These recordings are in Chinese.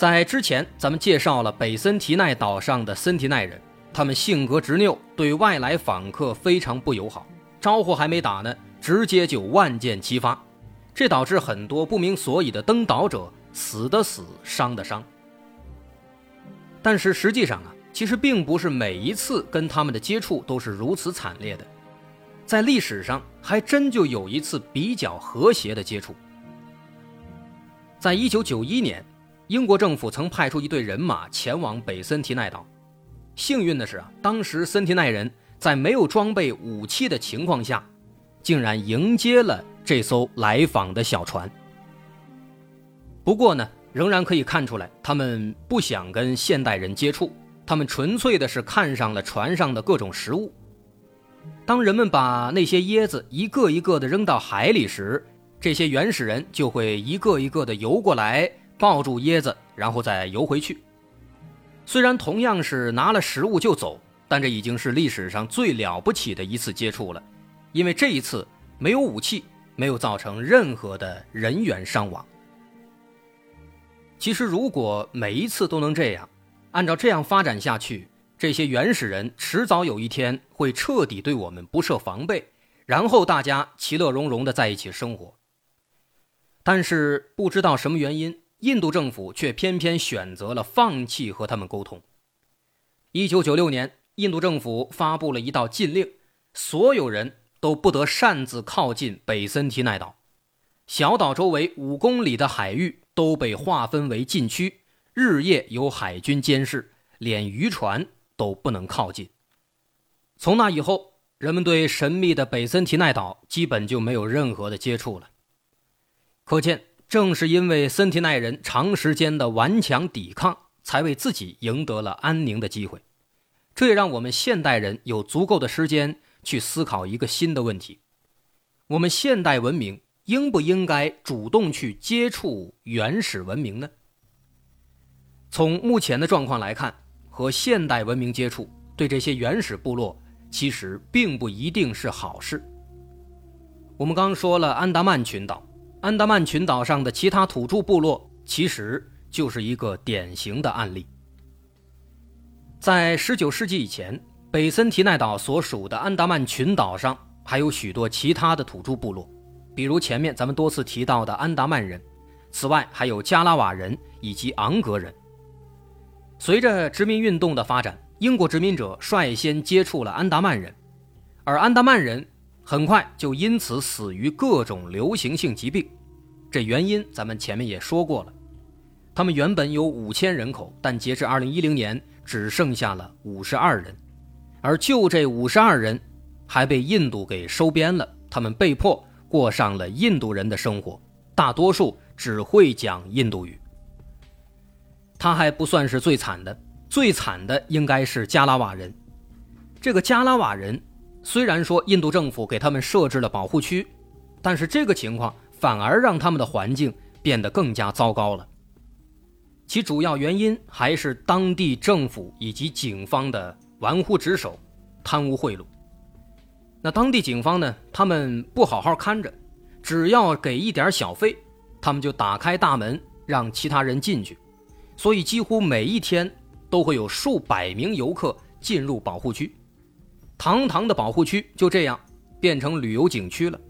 在之前，咱们介绍了北森提奈岛上的森提奈人，他们性格执拗，对外来访客非常不友好，招呼还没打呢，直接就万箭齐发，这导致很多不明所以的登岛者死的死，伤的伤。但是实际上啊，其实并不是每一次跟他们的接触都是如此惨烈的，在历史上还真就有一次比较和谐的接触，在一九九一年。英国政府曾派出一队人马前往北森提奈岛。幸运的是啊，当时森提奈人在没有装备武器的情况下，竟然迎接了这艘来访的小船。不过呢，仍然可以看出来，他们不想跟现代人接触，他们纯粹的是看上了船上的各种食物。当人们把那些椰子一个一个的扔到海里时，这些原始人就会一个一个的游过来。抱住椰子，然后再游回去。虽然同样是拿了食物就走，但这已经是历史上最了不起的一次接触了，因为这一次没有武器，没有造成任何的人员伤亡。其实，如果每一次都能这样，按照这样发展下去，这些原始人迟早有一天会彻底对我们不设防备，然后大家其乐融融的在一起生活。但是，不知道什么原因。印度政府却偏偏选择了放弃和他们沟通。一九九六年，印度政府发布了一道禁令，所有人都不得擅自靠近北森提奈岛，小岛周围五公里的海域都被划分为禁区，日夜有海军监视，连渔船都不能靠近。从那以后，人们对神秘的北森提奈岛基本就没有任何的接触了。可见。正是因为森提奈人长时间的顽强抵抗，才为自己赢得了安宁的机会。这也让我们现代人有足够的时间去思考一个新的问题：我们现代文明应不应该主动去接触原始文明呢？从目前的状况来看，和现代文明接触对这些原始部落其实并不一定是好事。我们刚说了安达曼群岛。安达曼群岛上的其他土著部落，其实就是一个典型的案例。在19世纪以前，北森提奈岛所属的安达曼群岛上还有许多其他的土著部落，比如前面咱们多次提到的安达曼人，此外还有加拉瓦人以及昂格人。随着殖民运动的发展，英国殖民者率先接触了安达曼人，而安达曼人。很快就因此死于各种流行性疾病，这原因咱们前面也说过了。他们原本有五千人口，但截至二零一零年只剩下了五十二人，而就这五十二人还被印度给收编了，他们被迫过上了印度人的生活，大多数只会讲印度语。他还不算是最惨的，最惨的应该是加拉瓦人，这个加拉瓦人。虽然说印度政府给他们设置了保护区，但是这个情况反而让他们的环境变得更加糟糕了。其主要原因还是当地政府以及警方的玩忽职守、贪污贿赂。那当地警方呢，他们不好好看着，只要给一点小费，他们就打开大门让其他人进去，所以几乎每一天都会有数百名游客进入保护区。堂堂的保护区就这样变成旅游景区了。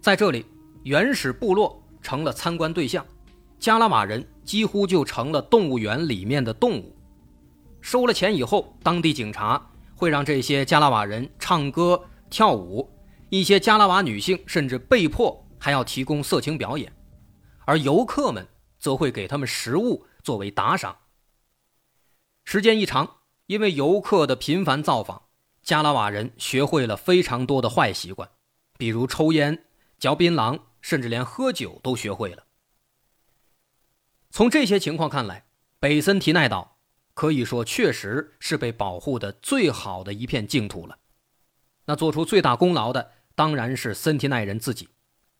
在这里，原始部落成了参观对象，加拉瓦人几乎就成了动物园里面的动物。收了钱以后，当地警察会让这些加拉瓦人唱歌跳舞，一些加拉瓦女性甚至被迫还要提供色情表演，而游客们则会给他们食物作为打赏。时间一长。因为游客的频繁造访，加拉瓦人学会了非常多的坏习惯，比如抽烟、嚼槟榔，甚至连喝酒都学会了。从这些情况看来，北森提奈岛可以说确实是被保护的最好的一片净土了。那做出最大功劳的当然是森提奈人自己，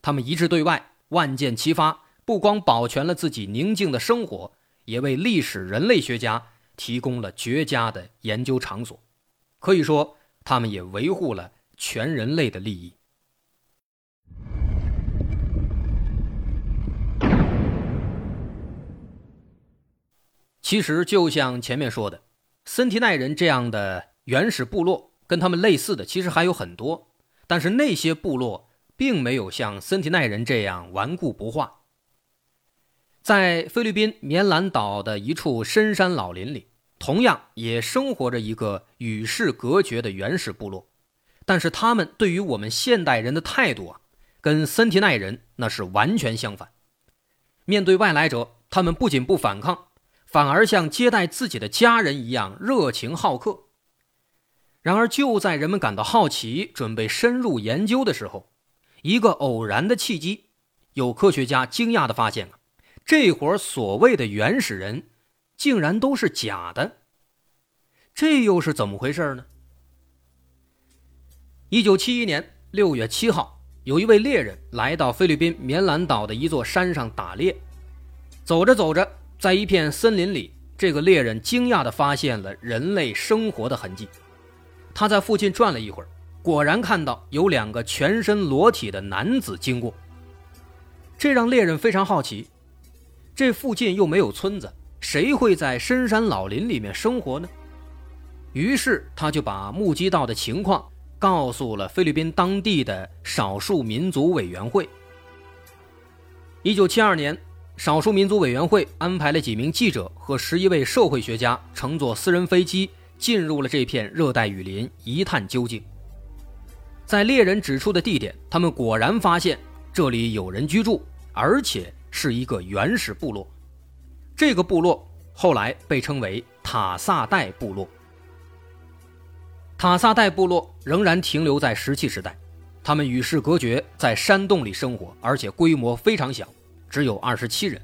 他们一致对外，万箭齐发，不光保全了自己宁静的生活，也为历史人类学家提供了绝佳的研究场所。可以说，他们也维护了全人类的利益。其实，就像前面说的，森提奈人这样的原始部落，跟他们类似的其实还有很多。但是那些部落并没有像森提奈人这样顽固不化。在菲律宾棉兰岛的一处深山老林里，同样也生活着一个与世隔绝的原始部落。但是他们对于我们现代人的态度啊，跟森提奈人那是完全相反。面对外来者，他们不仅不反抗。反而像接待自己的家人一样热情好客。然而，就在人们感到好奇、准备深入研究的时候，一个偶然的契机，有科学家惊讶的发现啊，这伙所谓的原始人，竟然都是假的。这又是怎么回事呢？一九七一年六月七号，有一位猎人来到菲律宾棉兰岛的一座山上打猎，走着走着。在一片森林里，这个猎人惊讶地发现了人类生活的痕迹。他在附近转了一会儿，果然看到有两个全身裸体的男子经过。这让猎人非常好奇：这附近又没有村子，谁会在深山老林里面生活呢？于是他就把目击到的情况告诉了菲律宾当地的少数民族委员会。一九七二年。少数民族委员会安排了几名记者和十一位社会学家乘坐私人飞机进入了这片热带雨林，一探究竟。在猎人指出的地点，他们果然发现这里有人居住，而且是一个原始部落。这个部落后来被称为塔萨代部落。塔萨代部落仍然停留在石器时代，他们与世隔绝，在山洞里生活，而且规模非常小。只有二十七人，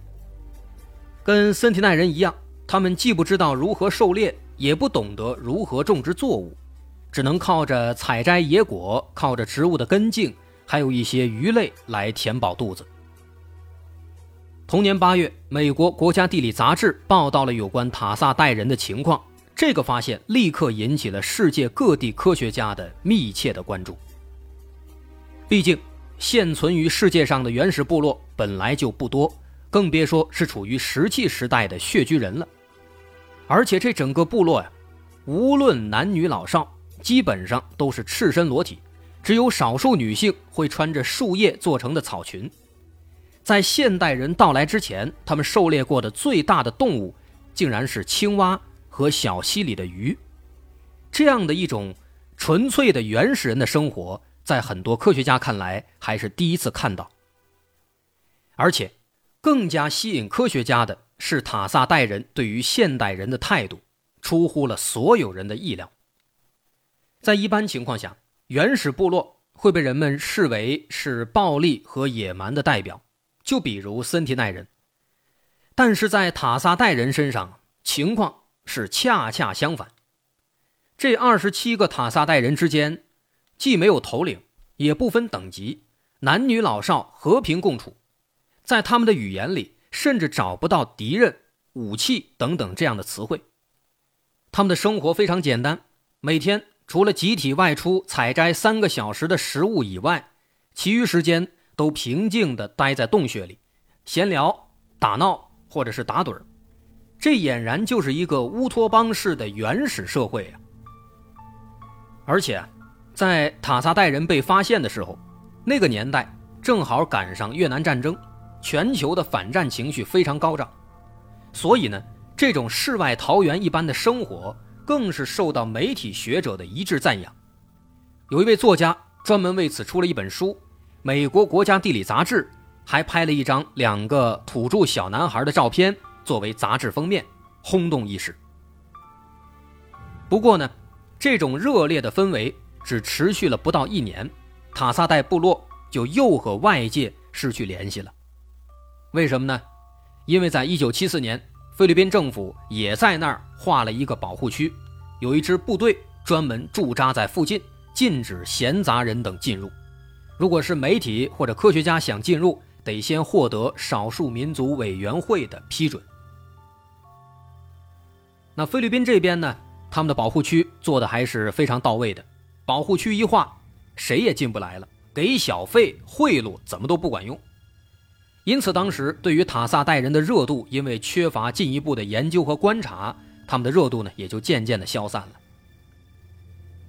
跟森提奈人一样，他们既不知道如何狩猎，也不懂得如何种植作物，只能靠着采摘野果，靠着植物的根茎，还有一些鱼类来填饱肚子。同年八月，美国国家地理杂志报道了有关塔萨代人的情况，这个发现立刻引起了世界各地科学家的密切的关注。毕竟。现存于世界上的原始部落本来就不多，更别说是处于石器时代的穴居人了。而且这整个部落呀，无论男女老少，基本上都是赤身裸体，只有少数女性会穿着树叶做成的草裙。在现代人到来之前，他们狩猎过的最大的动物，竟然是青蛙和小溪里的鱼。这样的一种纯粹的原始人的生活。在很多科学家看来，还是第一次看到。而且，更加吸引科学家的是塔萨代人对于现代人的态度，出乎了所有人的意料。在一般情况下，原始部落会被人们视为是暴力和野蛮的代表，就比如森提奈人。但是在塔萨代人身上，情况是恰恰相反。这二十七个塔萨代人之间。既没有头领，也不分等级，男女老少和平共处，在他们的语言里，甚至找不到敌人、武器等等这样的词汇。他们的生活非常简单，每天除了集体外出采摘三个小时的食物以外，其余时间都平静地待在洞穴里，闲聊、打闹或者是打盹儿。这俨然就是一个乌托邦式的原始社会啊！而且。在塔萨代人被发现的时候，那个年代正好赶上越南战争，全球的反战情绪非常高涨，所以呢，这种世外桃源一般的生活更是受到媒体学者的一致赞扬。有一位作家专门为此出了一本书，美国国家地理杂志还拍了一张两个土著小男孩的照片作为杂志封面，轰动一时。不过呢，这种热烈的氛围。只持续了不到一年，塔萨代部落就又和外界失去联系了。为什么呢？因为在一九七四年，菲律宾政府也在那儿划了一个保护区，有一支部队专门驻扎在附近，禁止闲杂人等进入。如果是媒体或者科学家想进入，得先获得少数民族委员会的批准。那菲律宾这边呢，他们的保护区做的还是非常到位的，保护区一划，谁也进不来了，给小费、贿赂怎么都不管用。因此，当时对于塔萨代人的热度，因为缺乏进一步的研究和观察，他们的热度呢也就渐渐的消散了。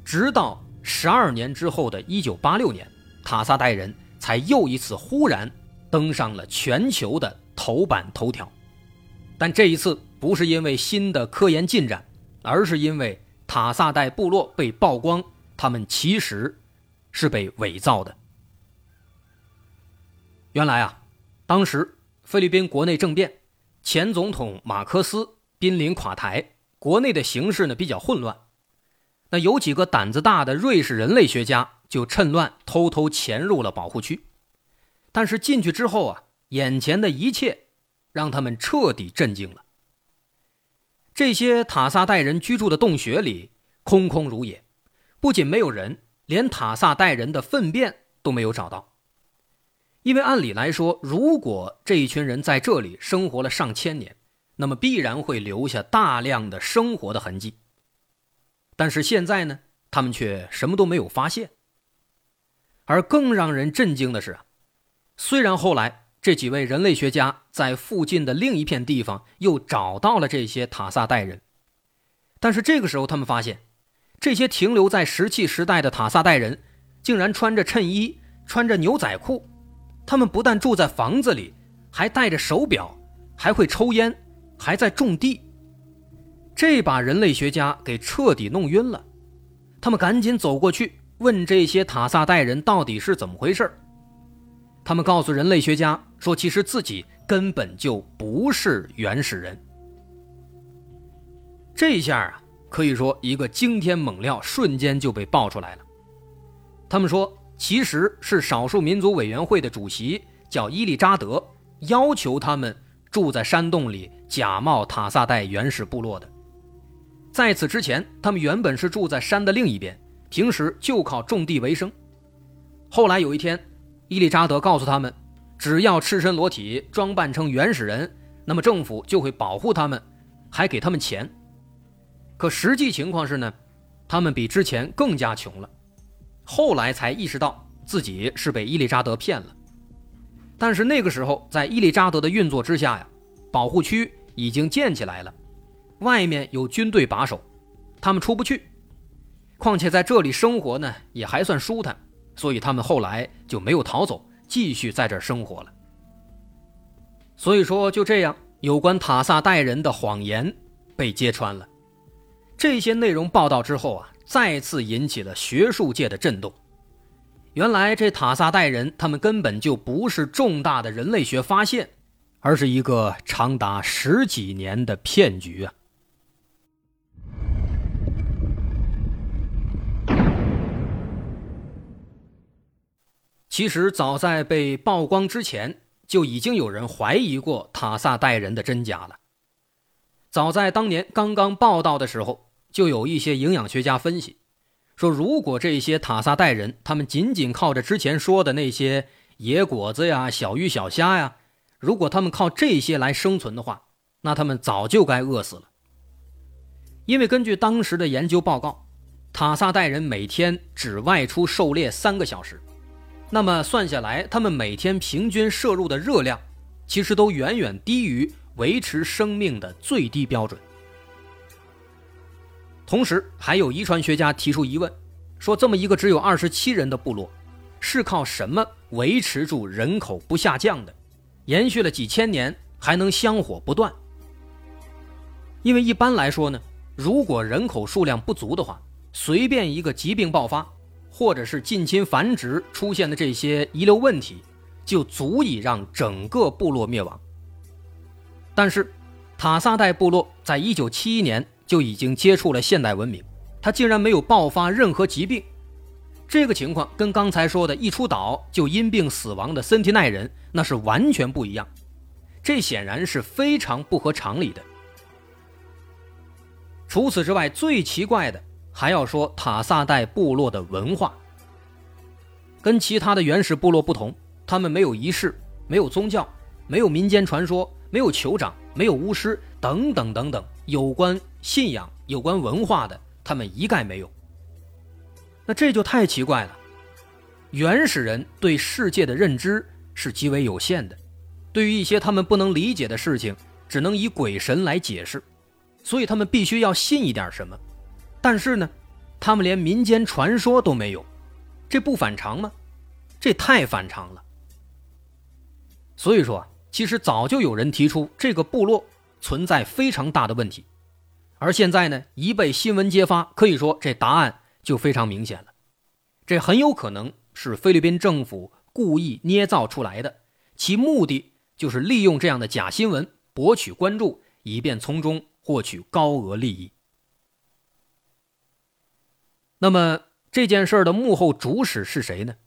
直到十二年之后的一九八六年，塔萨代人才又一次忽然登上了全球的头版头条。但这一次不是因为新的科研进展，而是因为塔萨代部落被曝光，他们其实是被伪造的。原来啊。当时菲律宾国内政变，前总统马克思濒临垮台，国内的形势呢比较混乱。那有几个胆子大的瑞士人类学家就趁乱偷偷潜入了保护区，但是进去之后啊，眼前的一切让他们彻底震惊了。这些塔萨代人居住的洞穴里空空如也，不仅没有人，连塔萨代人的粪便都没有找到。因为按理来说，如果这一群人在这里生活了上千年，那么必然会留下大量的生活的痕迹。但是现在呢，他们却什么都没有发现。而更让人震惊的是，虽然后来这几位人类学家在附近的另一片地方又找到了这些塔萨代人，但是这个时候他们发现，这些停留在石器时代的塔萨代人，竟然穿着衬衣，穿着牛仔裤。他们不但住在房子里，还戴着手表，还会抽烟，还在种地。这把人类学家给彻底弄晕了。他们赶紧走过去问这些塔萨代人到底是怎么回事他们告诉人类学家说，其实自己根本就不是原始人。这下啊，可以说一个惊天猛料瞬间就被爆出来了。他们说。其实是少数民族委员会的主席叫伊利扎德，要求他们住在山洞里，假冒塔萨代原始部落的。在此之前，他们原本是住在山的另一边，平时就靠种地为生。后来有一天，伊利扎德告诉他们，只要赤身裸体，装扮成原始人，那么政府就会保护他们，还给他们钱。可实际情况是呢，他们比之前更加穷了。后来才意识到自己是被伊丽扎德骗了，但是那个时候在伊丽扎德的运作之下呀，保护区已经建起来了，外面有军队把守，他们出不去。况且在这里生活呢也还算舒坦，所以他们后来就没有逃走，继续在这儿生活了。所以说就这样，有关塔萨代人的谎言被揭穿了。这些内容报道之后啊。再次引起了学术界的震动。原来这塔萨代人，他们根本就不是重大的人类学发现，而是一个长达十几年的骗局啊！其实早在被曝光之前，就已经有人怀疑过塔萨代人的真假了。早在当年刚刚报道的时候。就有一些营养学家分析，说如果这些塔萨代人他们仅仅靠着之前说的那些野果子呀、小鱼小虾呀，如果他们靠这些来生存的话，那他们早就该饿死了。因为根据当时的研究报告，塔萨代人每天只外出狩猎三个小时，那么算下来，他们每天平均摄入的热量，其实都远远低于维持生命的最低标准。同时，还有遗传学家提出疑问，说这么一个只有二十七人的部落，是靠什么维持住人口不下降的，延续了几千年还能香火不断？因为一般来说呢，如果人口数量不足的话，随便一个疾病爆发，或者是近亲繁殖出现的这些遗留问题，就足以让整个部落灭亡。但是，塔萨代部落在一九七一年。就已经接触了现代文明，他竟然没有爆发任何疾病，这个情况跟刚才说的一出岛就因病死亡的森提奈人那是完全不一样，这显然是非常不合常理的，除此之外，最奇怪的还要说塔萨代部落的文化。跟其他的原始部落不同，他们没有仪式，没有宗教，没有民间传说，没有酋长，没有巫师，等等等等，有关信仰、有关文化的，他们一概没有。那这就太奇怪了。原始人对世界的认知是极为有限的，对于一些他们不能理解的事情，只能以鬼神来解释，所以他们必须要信一点什么。但是呢，他们连民间传说都没有。这不反常吗？这太反常了。所以说，其实早就有人提出这个部落存在非常大的问题，而现在呢，一被新闻揭发，可以说这答案就非常明显了。这很有可能是菲律宾政府故意捏造出来的，其目的就是利用这样的假新闻博取关注，以便从中获取高额利益。那么。这件事的幕后主使是谁呢？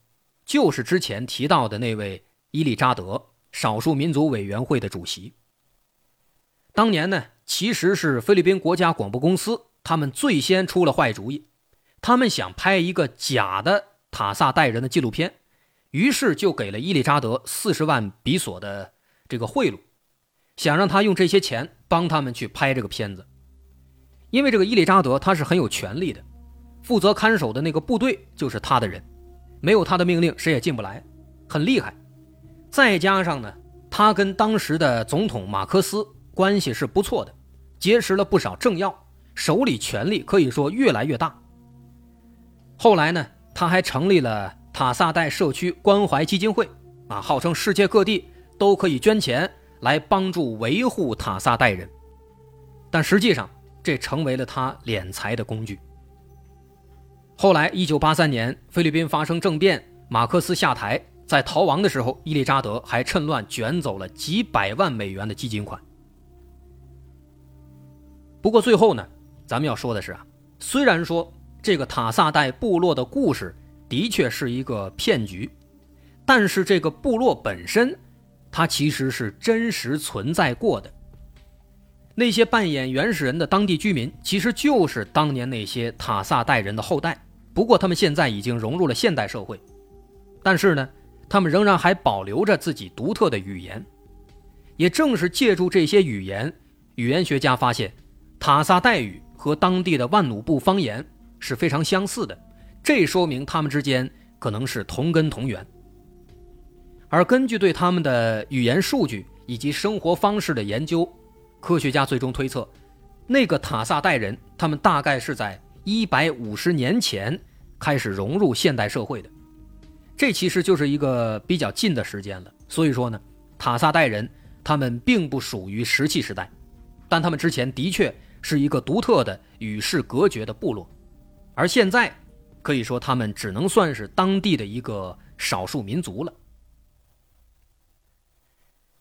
就是之前提到的那位伊利扎德，少数民族委员会的主席。当年呢，其实是菲律宾国家广播公司，他们最先出了坏主意，他们想拍一个假的塔萨代人的纪录片，于是就给了伊利扎德四十万比索的这个贿赂，想让他用这些钱帮他们去拍这个片子，因为这个伊利扎德他是很有权力的。负责看守的那个部队就是他的人，没有他的命令谁也进不来，很厉害。再加上呢，他跟当时的总统马克思关系是不错的，结识了不少政要，手里权力可以说越来越大。后来呢，他还成立了塔萨代社区关怀基金会，啊，号称世界各地都可以捐钱来帮助维护塔萨代人，但实际上这成为了他敛财的工具。后来，一九八三年，菲律宾发生政变，马克思下台，在逃亡的时候，伊丽扎德还趁乱卷走了几百万美元的基金款。不过最后呢，咱们要说的是啊，虽然说这个塔萨代部落的故事的确是一个骗局，但是这个部落本身，它其实是真实存在过的。那些扮演原始人的当地居民，其实就是当年那些塔萨代人的后代。不过，他们现在已经融入了现代社会，但是呢，他们仍然还保留着自己独特的语言。也正是借助这些语言，语言学家发现，塔萨代语和当地的万努布方言是非常相似的。这说明他们之间可能是同根同源。而根据对他们的语言数据以及生活方式的研究，科学家最终推测，那个塔萨代人，他们大概是在一百五十年前开始融入现代社会的，这其实就是一个比较近的时间了。所以说呢，塔萨代人他们并不属于石器时代，但他们之前的确是一个独特的与世隔绝的部落，而现在可以说他们只能算是当地的一个少数民族了。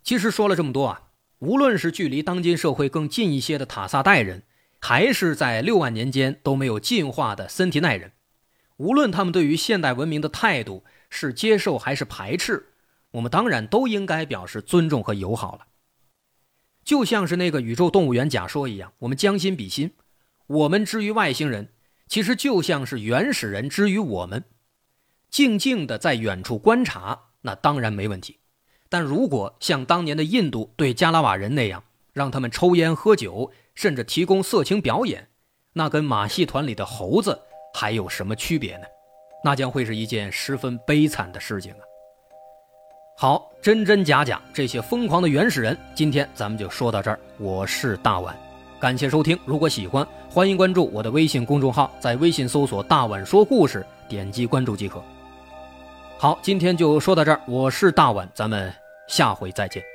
其实说了这么多啊。无论是距离当今社会更近一些的塔萨代人，还是在六万年间都没有进化的森提奈人，无论他们对于现代文明的态度是接受还是排斥，我们当然都应该表示尊重和友好了。就像是那个宇宙动物园假说一样，我们将心比心，我们之于外星人，其实就像是原始人之于我们，静静的在远处观察，那当然没问题。但如果像当年的印度对加拉瓦人那样，让他们抽烟喝酒，甚至提供色情表演，那跟马戏团里的猴子还有什么区别呢？那将会是一件十分悲惨的事情啊！好，真真假假，这些疯狂的原始人，今天咱们就说到这儿。我是大碗，感谢收听。如果喜欢，欢迎关注我的微信公众号，在微信搜索“大碗说故事”，点击关注即可。好，今天就说到这儿。我是大碗，咱们。下回再见。